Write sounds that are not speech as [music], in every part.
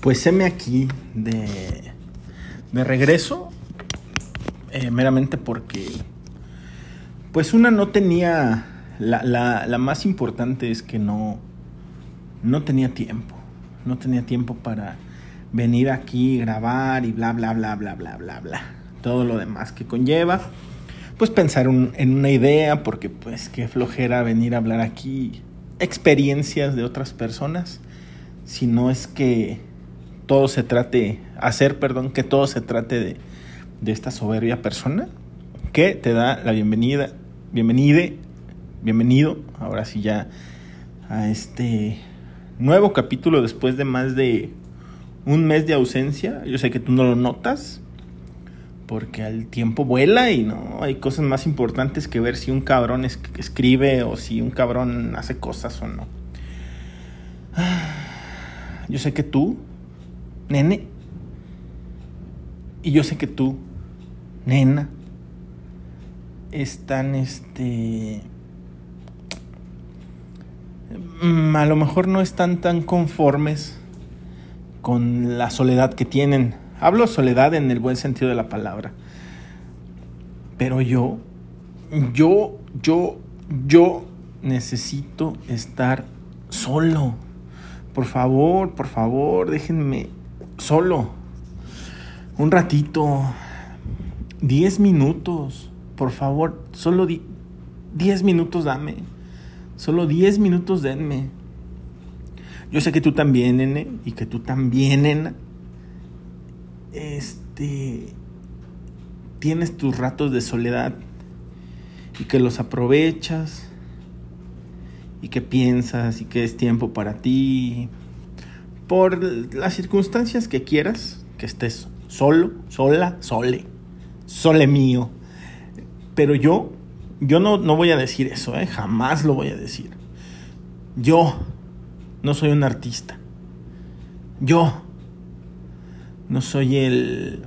Pues heme aquí de, de regreso, eh, meramente porque, pues una no tenía, la, la, la, más importante es que no, no tenía tiempo, no tenía tiempo para venir aquí, grabar y bla, bla, bla, bla, bla, bla, bla, todo lo demás que conlleva, pues pensar en una idea, porque pues qué flojera venir a hablar aquí experiencias de otras personas, si no es que todo se trate, hacer, perdón, que todo se trate de, de esta soberbia persona que te da la bienvenida, bienvenide, bienvenido, ahora sí ya a este nuevo capítulo después de más de un mes de ausencia. Yo sé que tú no lo notas, porque el tiempo vuela y no hay cosas más importantes que ver si un cabrón es, escribe o si un cabrón hace cosas o no. Yo sé que tú nene. Y yo sé que tú, nena, están, este... Mm, a lo mejor no están tan conformes con la soledad que tienen. Hablo soledad en el buen sentido de la palabra. Pero yo, yo, yo, yo necesito estar solo. Por favor, por favor, déjenme solo, un ratito, 10 minutos, por favor, solo 10 minutos dame, solo 10 minutos denme. Yo sé que tú también, nene, y que tú también, nena, este, tienes tus ratos de soledad y que los aprovechas y que piensas y que es tiempo para ti, por las circunstancias que quieras, que estés solo, sola, sole, sole mío. Pero yo, yo no, no voy a decir eso, ¿eh? jamás lo voy a decir. Yo no soy un artista. Yo no soy el,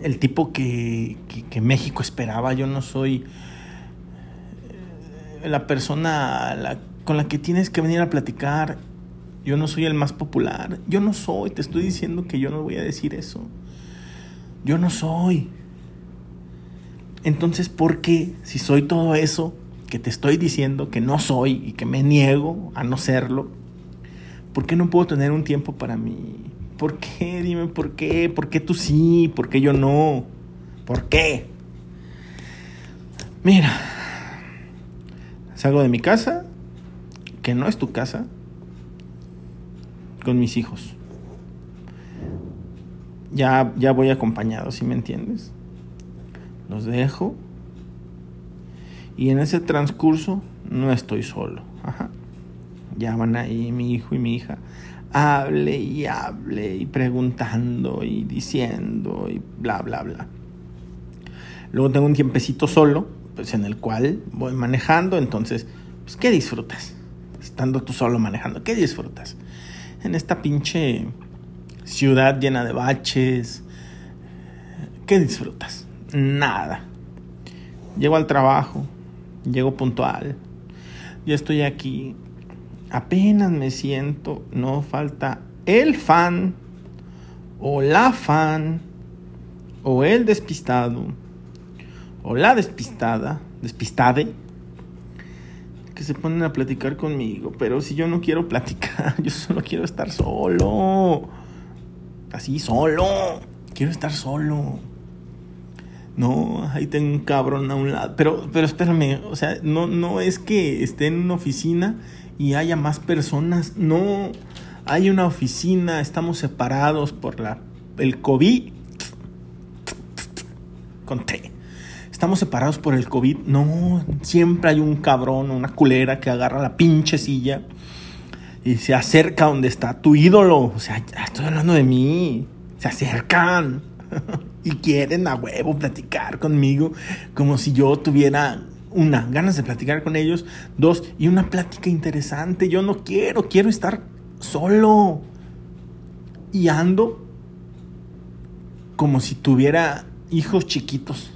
el tipo que, que, México esperaba. Yo no soy eh, la persona con la que tienes que venir a platicar yo no soy el más popular. Yo no soy, te estoy diciendo que yo no voy a decir eso. Yo no soy. Entonces, ¿por qué si soy todo eso que te estoy diciendo que no soy y que me niego a no serlo? ¿Por qué no puedo tener un tiempo para mí? ¿Por qué? Dime por qué. ¿Por qué tú sí? ¿Por qué yo no? ¿Por qué? Mira, salgo de mi casa, que no es tu casa, con mis hijos. Ya, ya voy acompañado, si me entiendes? Los dejo. Y en ese transcurso no estoy solo. Ya van ahí mi hijo y mi hija. Hable y hable y preguntando y diciendo y bla, bla, bla. Luego tengo un tiempecito solo, pues en el cual voy manejando. Entonces, pues, ¿qué disfrutas? Estando tú solo manejando, ¿qué disfrutas? En esta pinche ciudad llena de baches. ¿Qué disfrutas? Nada. Llego al trabajo, llego puntual, ya estoy aquí, apenas me siento, no falta el fan o la fan o el despistado o la despistada, despistade que se ponen a platicar conmigo, pero si yo no quiero platicar, [laughs] yo solo quiero estar solo. Así, solo. Quiero estar solo. No, ahí tengo un cabrón a un lado. Pero, pero espérame, o sea, no, no es que esté en una oficina y haya más personas. No, hay una oficina, estamos separados por la, el COVID. Conté estamos separados por el COVID. No, siempre hay un cabrón, una culera que agarra la pinche silla y se acerca donde está tu ídolo. O sea, estoy hablando de mí. Se acercan [laughs] y quieren a huevo platicar conmigo como si yo tuviera una, ganas de platicar con ellos, dos, y una plática interesante. Yo no quiero, quiero estar solo. Y ando como si tuviera hijos chiquitos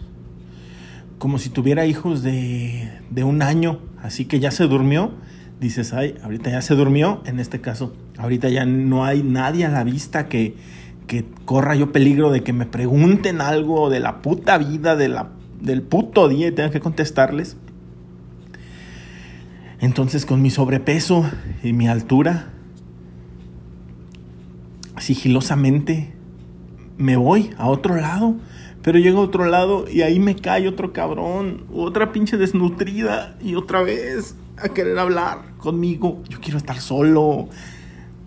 como si tuviera hijos de, de un año, así que ya se durmió, dices, ay, ahorita ya se durmió, en este caso, ahorita ya no hay nadie a la vista que, que corra yo peligro de que me pregunten algo de la puta vida, del puto día y tenga que contestarles. Entonces con mi sobrepeso y mi altura, sigilosamente me voy a otro lado. Pero llego a otro lado y ahí me cae otro cabrón, otra pinche desnutrida y otra vez a querer hablar conmigo. Yo quiero estar solo.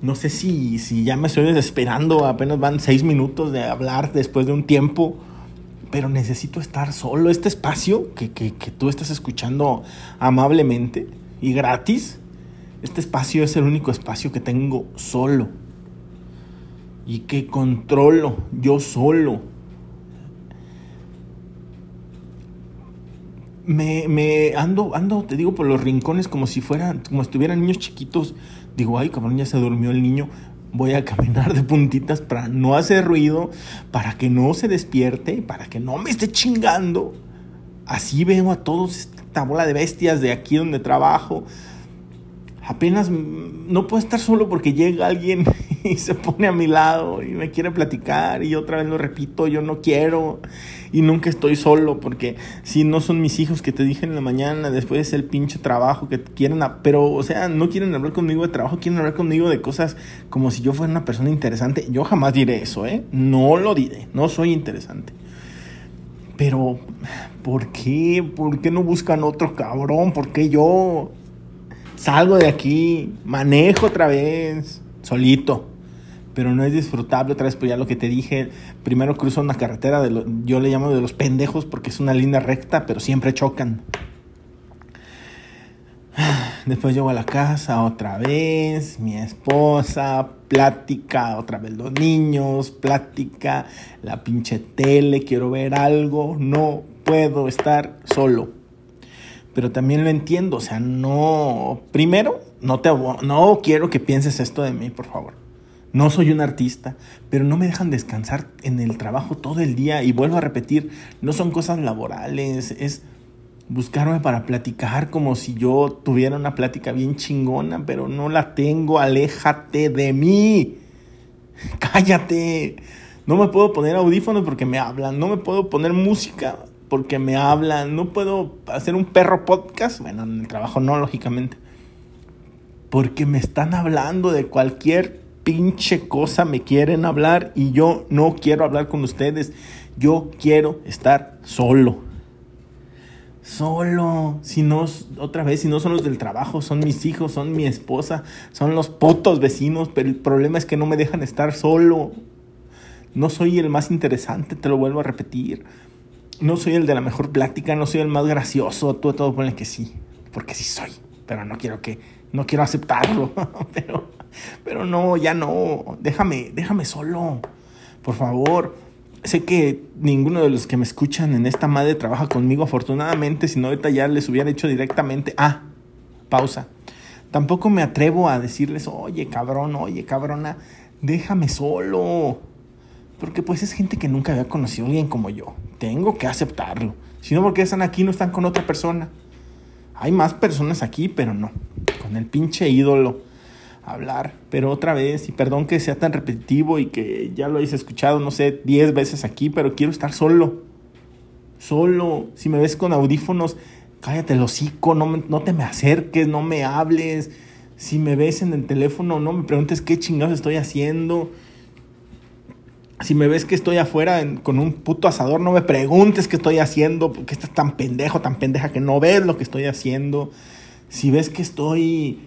No sé si, si ya me estoy desesperando, apenas van seis minutos de hablar después de un tiempo, pero necesito estar solo. Este espacio que, que, que tú estás escuchando amablemente y gratis, este espacio es el único espacio que tengo solo y que controlo yo solo. Me, me, ando, ando, te digo, por los rincones como si fueran, como estuvieran niños chiquitos. Digo, ay, cabrón, ya se durmió el niño. Voy a caminar de puntitas para no hacer ruido, para que no se despierte, para que no me esté chingando. Así veo a todos esta bola de bestias de aquí donde trabajo, apenas no puedo estar solo porque llega alguien [laughs] y se pone a mi lado y me quiere platicar y otra vez lo repito, yo no quiero y nunca estoy solo porque si no son mis hijos que te dije en la mañana, después es el pinche trabajo que quieren, pero o sea, no quieren hablar conmigo de trabajo, quieren hablar conmigo de cosas como si yo fuera una persona interesante. Yo jamás diré eso, ¿eh? No lo diré, no soy interesante. Pero, ¿por qué? ¿Por qué no buscan otro cabrón? ¿Por qué yo? Salgo de aquí, manejo otra vez, solito. Pero no es disfrutable otra vez, pues ya lo que te dije. Primero cruzo una carretera, de yo le llamo de los pendejos porque es una línea recta, pero siempre chocan. [sighs] Después llego a la casa otra vez, mi esposa, plática, otra vez los niños, plática, la pinche tele, quiero ver algo, no puedo estar solo pero también lo entiendo, o sea, no, primero, no te no quiero que pienses esto de mí, por favor. No soy un artista, pero no me dejan descansar en el trabajo todo el día y vuelvo a repetir, no son cosas laborales, es buscarme para platicar como si yo tuviera una plática bien chingona, pero no la tengo, aléjate de mí. [laughs] Cállate. No me puedo poner audífonos porque me hablan, no me puedo poner música porque me hablan, no puedo hacer un perro podcast, bueno, en el trabajo no, lógicamente, porque me están hablando de cualquier pinche cosa, me quieren hablar y yo no quiero hablar con ustedes, yo quiero estar solo. Solo, si no, otra vez, si no son los del trabajo, son mis hijos, son mi esposa, son los putos vecinos, pero el problema es que no me dejan estar solo. No soy el más interesante, te lo vuelvo a repetir no soy el de la mejor plática, no soy el más gracioso, tú todo ponle que sí, porque sí soy, pero no quiero que, no quiero aceptarlo, [laughs] pero, pero no, ya no, déjame, déjame solo, por favor. Sé que ninguno de los que me escuchan en esta madre trabaja conmigo, afortunadamente, si no ahorita ya les hubiera dicho directamente, ah, pausa. Tampoco me atrevo a decirles, oye cabrón, oye cabrona, déjame solo. Porque pues es gente que nunca había conocido a alguien como yo. Tengo que aceptarlo. Si no, porque están aquí, no están con otra persona. Hay más personas aquí, pero no. Con el pinche ídolo hablar. Pero otra vez, y perdón que sea tan repetitivo y que ya lo hayas escuchado, no sé, 10 veces aquí, pero quiero estar solo. Solo. Si me ves con audífonos, cállate el hocico, no, no te me acerques, no me hables. Si me ves en el teléfono, no me preguntes qué chingados estoy haciendo. Si me ves que estoy afuera con un puto asador, no me preguntes qué estoy haciendo, porque estás tan pendejo, tan pendeja que no ves lo que estoy haciendo. Si ves que estoy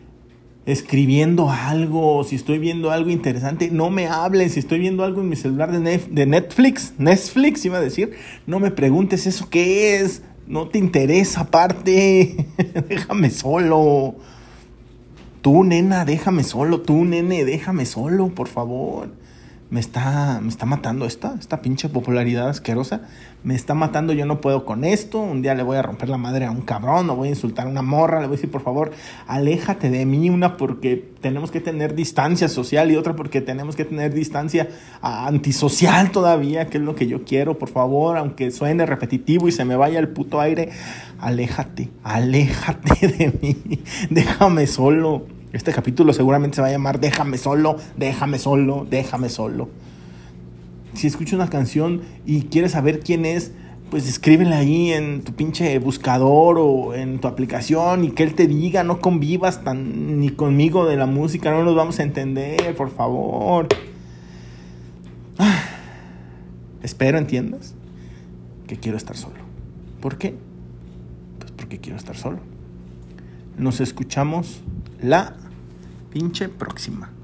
escribiendo algo, si estoy viendo algo interesante, no me hables. Si estoy viendo algo en mi celular de, de Netflix, Netflix iba a decir, no me preguntes eso qué es. No te interesa aparte. [laughs] déjame solo. Tú, nena, déjame solo. Tú, nene, déjame solo, por favor me está, me está matando esta, esta pinche popularidad asquerosa. Me está matando, yo no puedo con esto. Un día le voy a romper la madre a un cabrón, o voy a insultar a una morra, le voy a decir, por favor, aléjate de mí. Una porque tenemos que tener distancia social y otra porque tenemos que tener distancia antisocial todavía, que es lo que yo quiero. Por favor, aunque suene repetitivo y se me vaya el puto aire, aléjate, aléjate de mí. [laughs] Déjame solo. Este capítulo seguramente se va a llamar Déjame solo, déjame solo, déjame solo. Si escuchas una canción y quieres saber quién es, pues escríbela ahí en tu pinche buscador o en tu aplicación y que él te diga, no convivas tan ni conmigo de la música, no nos vamos a entender, por favor. Ah, espero entiendas que quiero estar solo. ¿Por qué? Pues porque quiero estar solo. Nos escuchamos la pinche próxima.